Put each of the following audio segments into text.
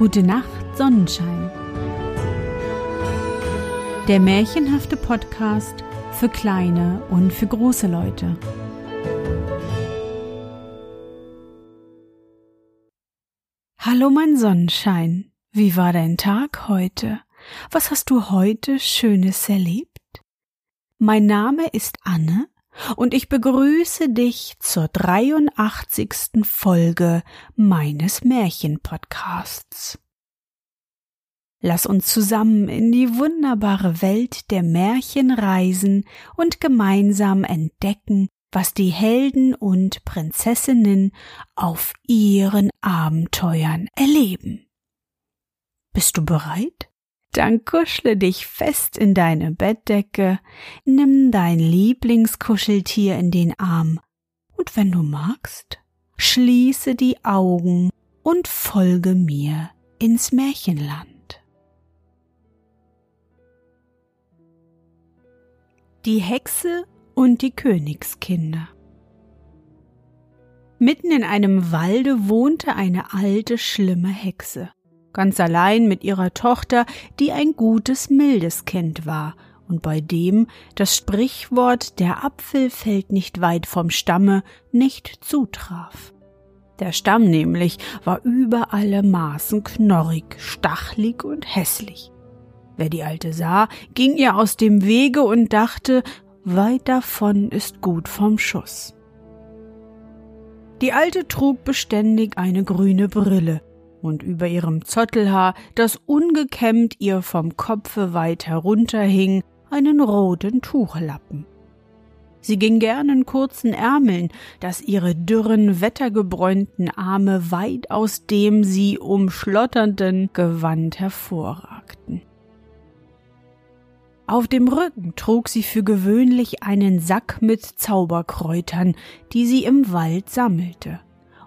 Gute Nacht, Sonnenschein. Der märchenhafte Podcast für kleine und für große Leute. Hallo mein Sonnenschein, wie war dein Tag heute? Was hast du heute Schönes erlebt? Mein Name ist Anne und ich begrüße dich zur 83. Folge meines Märchenpodcasts. Lass uns zusammen in die wunderbare Welt der Märchen reisen und gemeinsam entdecken, was die Helden und Prinzessinnen auf ihren Abenteuern erleben. Bist du bereit? Dann kuschle dich fest in deine Bettdecke, nimm dein Lieblingskuscheltier in den Arm. Und wenn du magst, schließe die Augen und folge mir ins Märchenland. Die Hexe und die Königskinder. Mitten in einem Walde wohnte eine alte, schlimme Hexe ganz allein mit ihrer Tochter, die ein gutes, mildes Kind war und bei dem das Sprichwort der Apfel fällt nicht weit vom Stamme nicht zutraf. Der Stamm nämlich war über alle Maßen knorrig, stachlig und hässlich. Wer die Alte sah, ging ihr aus dem Wege und dachte, weit davon ist gut vom Schuss. Die Alte trug beständig eine grüne Brille, und über ihrem Zottelhaar, das ungekämmt ihr vom Kopfe weit herunterhing, einen roten Tuchlappen. Sie ging gern in kurzen Ärmeln, dass ihre dürren, wettergebräunten Arme weit aus dem sie umschlotternden Gewand hervorragten. Auf dem Rücken trug sie für gewöhnlich einen Sack mit Zauberkräutern, die sie im Wald sammelte,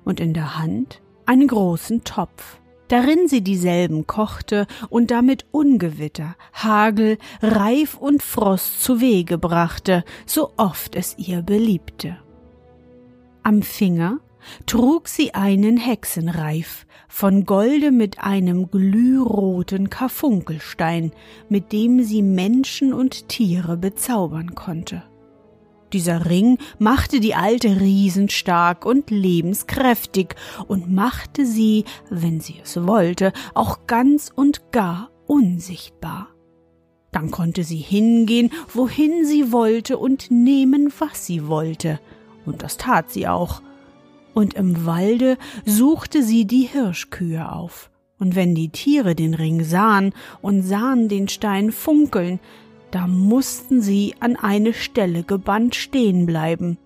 und in der Hand einen großen Topf, darin sie dieselben kochte und damit Ungewitter, Hagel, Reif und Frost zu Wege brachte, so oft es ihr beliebte. Am Finger trug sie einen Hexenreif, von Golde mit einem glühroten Karfunkelstein, mit dem sie Menschen und Tiere bezaubern konnte. Dieser Ring machte die Alte riesenstark und lebenskräftig und machte sie, wenn sie es wollte, auch ganz und gar unsichtbar. Dann konnte sie hingehen, wohin sie wollte und nehmen, was sie wollte. Und das tat sie auch. Und im Walde suchte sie die Hirschkühe auf. Und wenn die Tiere den Ring sahen und sahen den Stein funkeln, da mussten sie an eine Stelle gebannt stehen bleiben.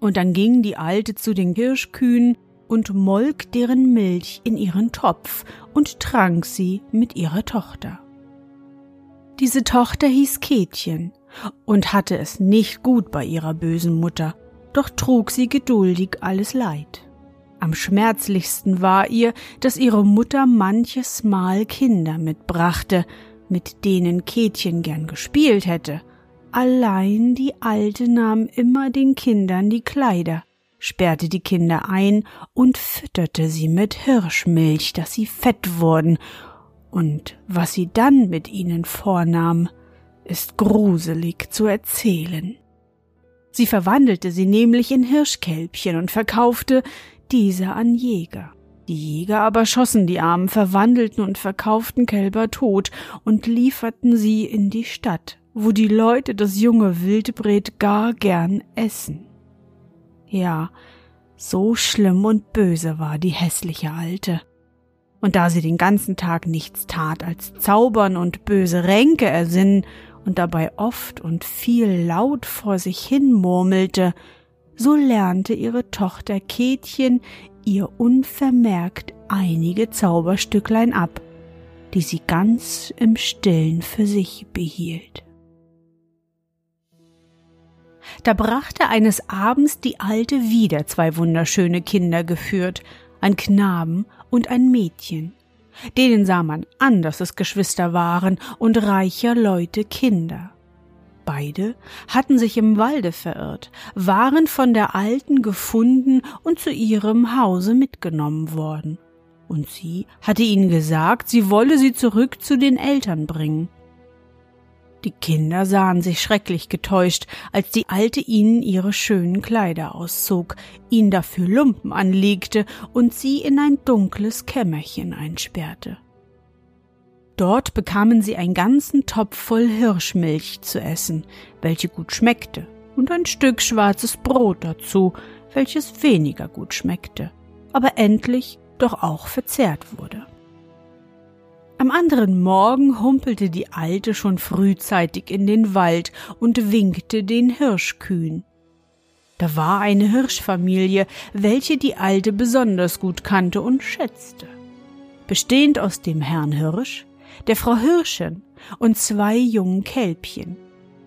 Und dann ging die Alte zu den Hirschkühen und molk deren Milch in ihren Topf und trank sie mit ihrer Tochter. Diese Tochter hieß Kätchen und hatte es nicht gut bei ihrer bösen Mutter, doch trug sie geduldig alles Leid. Am schmerzlichsten war ihr, dass ihre Mutter manches Mal Kinder mitbrachte, mit denen Kätchen gern gespielt hätte. Allein die Alte nahm immer den Kindern die Kleider, sperrte die Kinder ein und fütterte sie mit Hirschmilch, dass sie fett wurden, und was sie dann mit ihnen vornahm, ist gruselig zu erzählen. Sie verwandelte sie nämlich in Hirschkälbchen und verkaufte diese an Jäger. Die Jäger aber schossen die Armen, verwandelten und verkauften Kälber tot und lieferten sie in die Stadt, wo die Leute das junge Wildbret gar gern essen. Ja, so schlimm und böse war die hässliche Alte. Und da sie den ganzen Tag nichts tat als zaubern und böse Ränke ersinnen und dabei oft und viel laut vor sich hin murmelte, so lernte ihre Tochter Kätchen ihr unvermerkt einige Zauberstücklein ab, die sie ganz im stillen für sich behielt. Da brachte eines Abends die Alte wieder zwei wunderschöne Kinder geführt, ein Knaben und ein Mädchen. Denen sah man an, dass es Geschwister waren und reicher Leute Kinder. Beide hatten sich im Walde verirrt, waren von der Alten gefunden und zu ihrem Hause mitgenommen worden. und sie hatte ihnen gesagt, sie wolle sie zurück zu den Eltern bringen. Die Kinder sahen sich schrecklich getäuscht, als die Alte ihnen ihre schönen Kleider auszog, ihnen dafür Lumpen anlegte und sie in ein dunkles Kämmerchen einsperrte. Dort bekamen sie einen ganzen Topf voll Hirschmilch zu essen, welche gut schmeckte, und ein Stück schwarzes Brot dazu, welches weniger gut schmeckte, aber endlich doch auch verzehrt wurde. Am anderen Morgen humpelte die Alte schon frühzeitig in den Wald und winkte den Hirschkühen. Da war eine Hirschfamilie, welche die Alte besonders gut kannte und schätzte. Bestehend aus dem Herrn Hirsch, der Frau Hirschen und zwei jungen Kälbchen.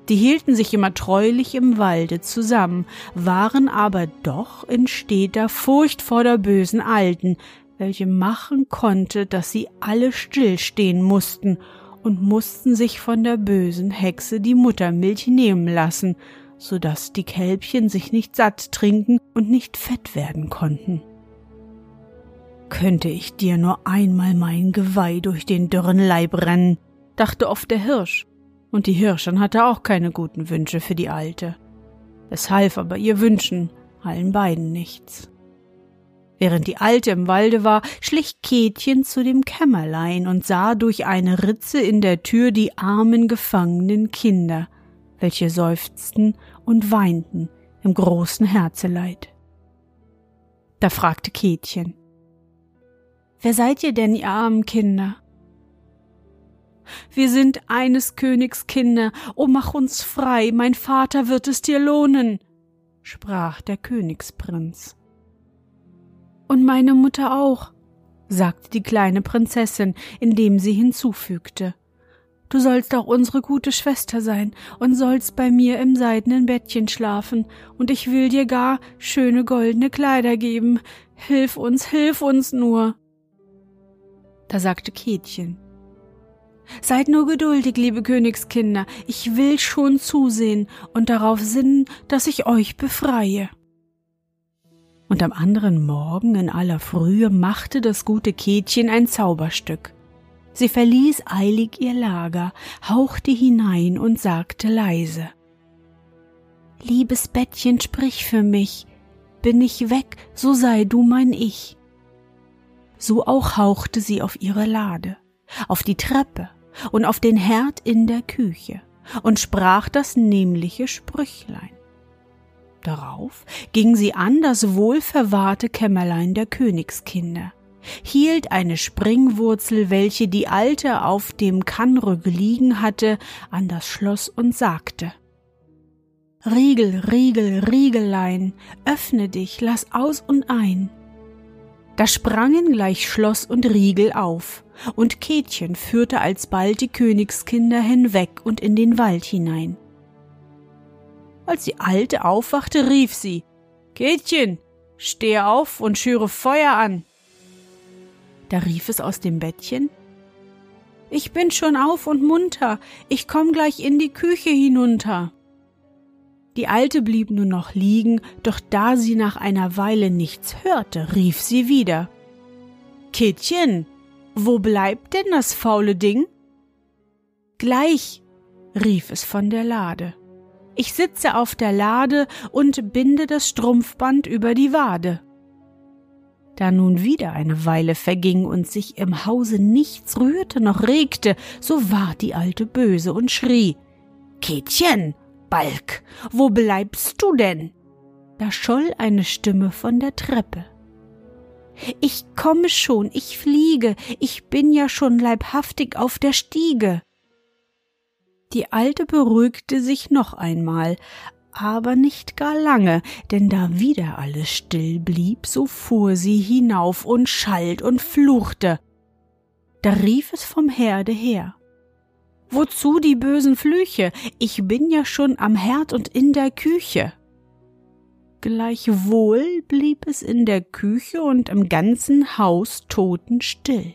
Die hielten sich immer treulich im Walde zusammen, waren aber doch in steter Furcht vor der bösen Alten, welche machen konnte, dass sie alle stillstehen mussten und mussten sich von der bösen Hexe die Muttermilch nehmen lassen, so dass die Kälbchen sich nicht satt trinken und nicht fett werden konnten. Könnte ich dir nur einmal mein Geweih durch den dürren Leib rennen, dachte oft der Hirsch, und die Hirschin hatte auch keine guten Wünsche für die Alte. Es half aber ihr Wünschen allen beiden nichts. Während die Alte im Walde war, schlich Kätchen zu dem Kämmerlein und sah durch eine Ritze in der Tür die armen gefangenen Kinder, welche seufzten und weinten im großen Herzeleid. Da fragte Kätchen, Wer seid ihr denn, ihr armen Kinder? Wir sind eines Königs Kinder, o mach uns frei, mein Vater wird es dir lohnen, sprach der Königsprinz. Und meine Mutter auch, sagte die kleine Prinzessin, indem sie hinzufügte. Du sollst auch unsere gute Schwester sein und sollst bei mir im seidenen Bettchen schlafen, und ich will dir gar schöne goldene Kleider geben. Hilf uns, hilf uns nur. Da sagte Kätchen. Seid nur geduldig, liebe Königskinder, ich will schon zusehen und darauf sinnen, dass ich euch befreie und am anderen Morgen in aller Frühe machte das gute Kätchen ein Zauberstück. Sie verließ eilig ihr Lager, hauchte hinein und sagte leise Liebes Bettchen, sprich für mich, bin ich weg, so sei du mein Ich. So auch hauchte sie auf ihre Lade, auf die Treppe und auf den Herd in der Küche und sprach das nämliche Sprüchlein. Darauf ging sie an das wohlverwahrte Kämmerlein der Königskinder, hielt eine Springwurzel, welche die Alte auf dem Kannrück liegen hatte, an das Schloss und sagte Riegel, Riegel, Riegelein, öffne dich, lass aus und ein. Da sprangen gleich Schloss und Riegel auf, und Kätchen führte alsbald die Königskinder hinweg und in den Wald hinein. Als die Alte aufwachte, rief sie Kätchen, steh auf und schüre Feuer an. Da rief es aus dem Bettchen Ich bin schon auf und munter, ich komm gleich in die Küche hinunter. Die Alte blieb nur noch liegen, doch da sie nach einer Weile nichts hörte, rief sie wieder Kätchen, wo bleibt denn das faule Ding? Gleich, rief es von der Lade. Ich sitze auf der Lade und binde das Strumpfband über die Wade. Da nun wieder eine Weile verging und sich im Hause nichts rührte noch regte, so war die Alte böse und schrie Kätchen, Balk, wo bleibst du denn? Da scholl eine Stimme von der Treppe. Ich komme schon, ich fliege, ich bin ja schon leibhaftig auf der Stiege. Die Alte beruhigte sich noch einmal, aber nicht gar lange, denn da wieder alles still blieb, so fuhr sie hinauf und schalt und fluchte. Da rief es vom Herde her. Wozu die bösen Flüche? Ich bin ja schon am Herd und in der Küche. Gleichwohl blieb es in der Küche und im ganzen Haus totenstill.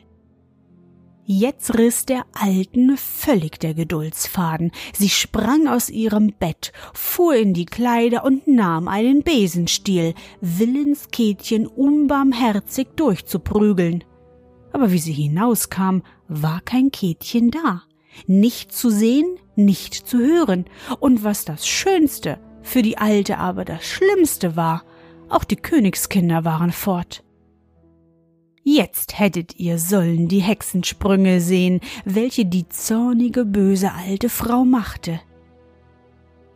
Jetzt riss der Alten völlig der Geduldsfaden. Sie sprang aus ihrem Bett, fuhr in die Kleider und nahm einen Besenstiel, willens Kätchen unbarmherzig durchzuprügeln. aber wie sie hinauskam, war kein Kätchen da. Nicht zu sehen, nicht zu hören. Und was das Schönste, für die Alte aber das Schlimmste war, auch die Königskinder waren fort. Jetzt hättet ihr sollen die Hexensprünge sehen, welche die zornige böse alte Frau machte.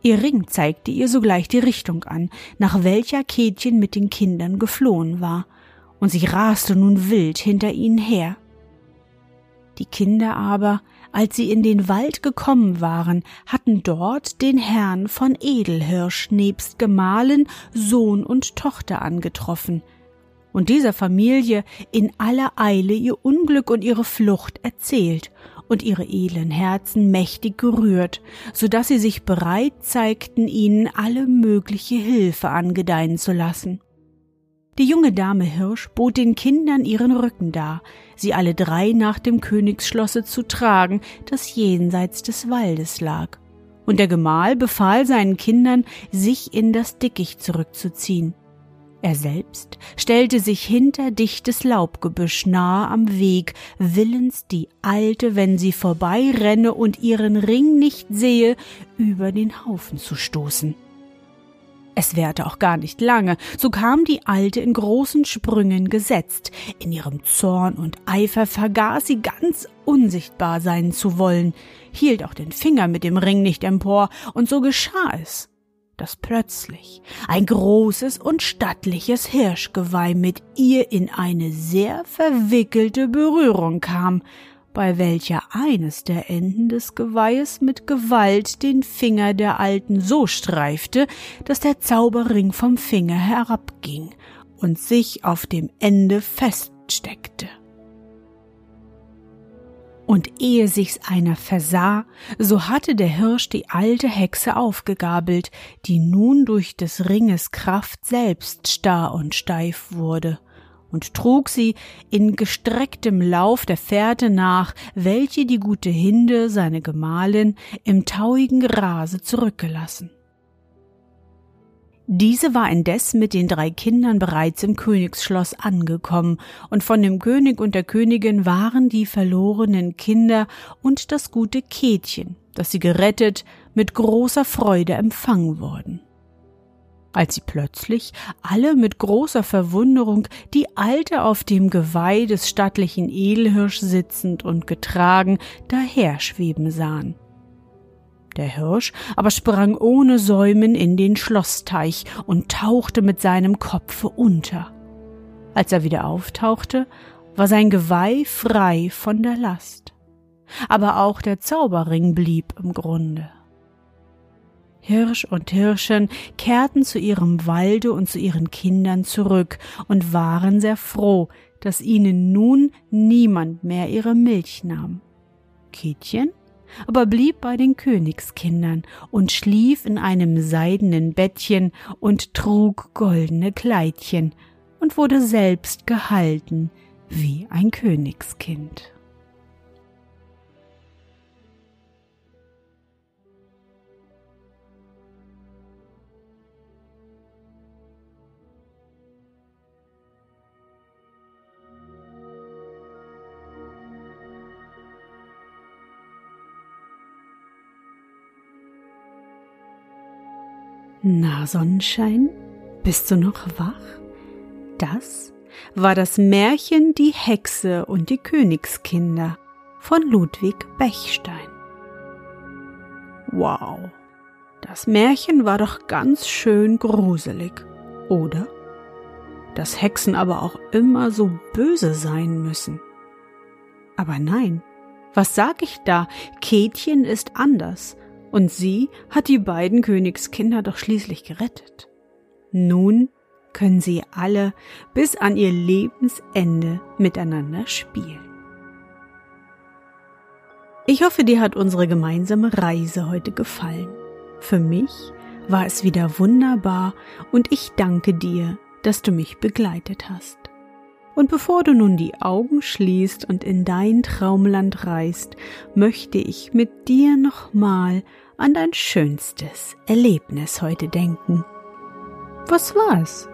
Ihr Ring zeigte ihr sogleich die Richtung an, nach welcher Kätchen mit den Kindern geflohen war, und sie raste nun wild hinter ihnen her. Die Kinder aber, als sie in den Wald gekommen waren, hatten dort den Herrn von Edelhirsch nebst Gemahlin, Sohn und Tochter angetroffen, und dieser Familie in aller Eile ihr Unglück und ihre Flucht erzählt und ihre edlen Herzen mächtig gerührt, so dass sie sich bereit zeigten, ihnen alle mögliche Hilfe angedeihen zu lassen. Die junge Dame Hirsch bot den Kindern ihren Rücken dar, sie alle drei nach dem Königsschlosse zu tragen, das jenseits des Waldes lag. Und der Gemahl befahl seinen Kindern, sich in das Dickicht zurückzuziehen. Er selbst stellte sich hinter dichtes Laubgebüsch nahe am Weg, willens die Alte, wenn sie vorbeirenne und ihren Ring nicht sehe, über den Haufen zu stoßen. Es währte auch gar nicht lange, so kam die Alte in großen Sprüngen gesetzt. In ihrem Zorn und Eifer vergaß sie ganz unsichtbar sein zu wollen, hielt auch den Finger mit dem Ring nicht empor, und so geschah es dass plötzlich ein großes und stattliches Hirschgeweih mit ihr in eine sehr verwickelte Berührung kam, bei welcher eines der Enden des Geweihes mit Gewalt den Finger der Alten so streifte, dass der Zauberring vom Finger herabging und sich auf dem Ende feststeckte. Und ehe sich's einer versah, so hatte der Hirsch die alte Hexe aufgegabelt, die nun durch des Ringes Kraft selbst starr und steif wurde, und trug sie in gestrecktem Lauf der Fährte nach, welche die gute Hinde, seine Gemahlin, im tauigen Grase zurückgelassen. Diese war indes mit den drei Kindern bereits im Königsschloss angekommen, und von dem König und der Königin waren die verlorenen Kinder und das gute Kätchen, das sie gerettet, mit großer Freude empfangen worden. Als sie plötzlich alle mit großer Verwunderung die Alte auf dem Geweih des stattlichen Edelhirsch sitzend und getragen daherschweben sahen. Der Hirsch aber sprang ohne Säumen in den Schlossteich und tauchte mit seinem Kopfe unter. Als er wieder auftauchte, war sein Geweih frei von der Last. Aber auch der Zauberring blieb im Grunde. Hirsch und Hirschen kehrten zu ihrem Walde und zu ihren Kindern zurück und waren sehr froh, dass ihnen nun niemand mehr ihre Milch nahm. Kätchen aber blieb bei den Königskindern und schlief in einem seidenen Bettchen und trug goldene Kleidchen und wurde selbst gehalten wie ein Königskind. Na, Sonnenschein, bist du noch wach? Das war das Märchen Die Hexe und die Königskinder von Ludwig Bechstein. Wow, das Märchen war doch ganz schön gruselig, oder? Dass Hexen aber auch immer so böse sein müssen. Aber nein, was sag ich da? Kätchen ist anders und sie hat die beiden Königskinder doch schließlich gerettet. Nun können sie alle bis an ihr Lebensende miteinander spielen. Ich hoffe, dir hat unsere gemeinsame Reise heute gefallen. Für mich war es wieder wunderbar und ich danke dir, dass du mich begleitet hast. Und bevor du nun die Augen schließt und in dein Traumland reist, möchte ich mit dir nochmal an dein schönstes Erlebnis heute denken. Was war's?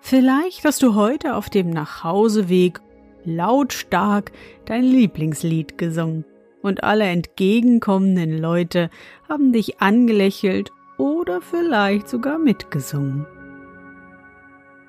Vielleicht hast du heute auf dem Nachhauseweg lautstark dein Lieblingslied gesungen und alle entgegenkommenden Leute haben dich angelächelt oder vielleicht sogar mitgesungen.